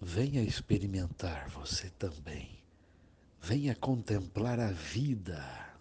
venha experimentar você também. Venha contemplar a vida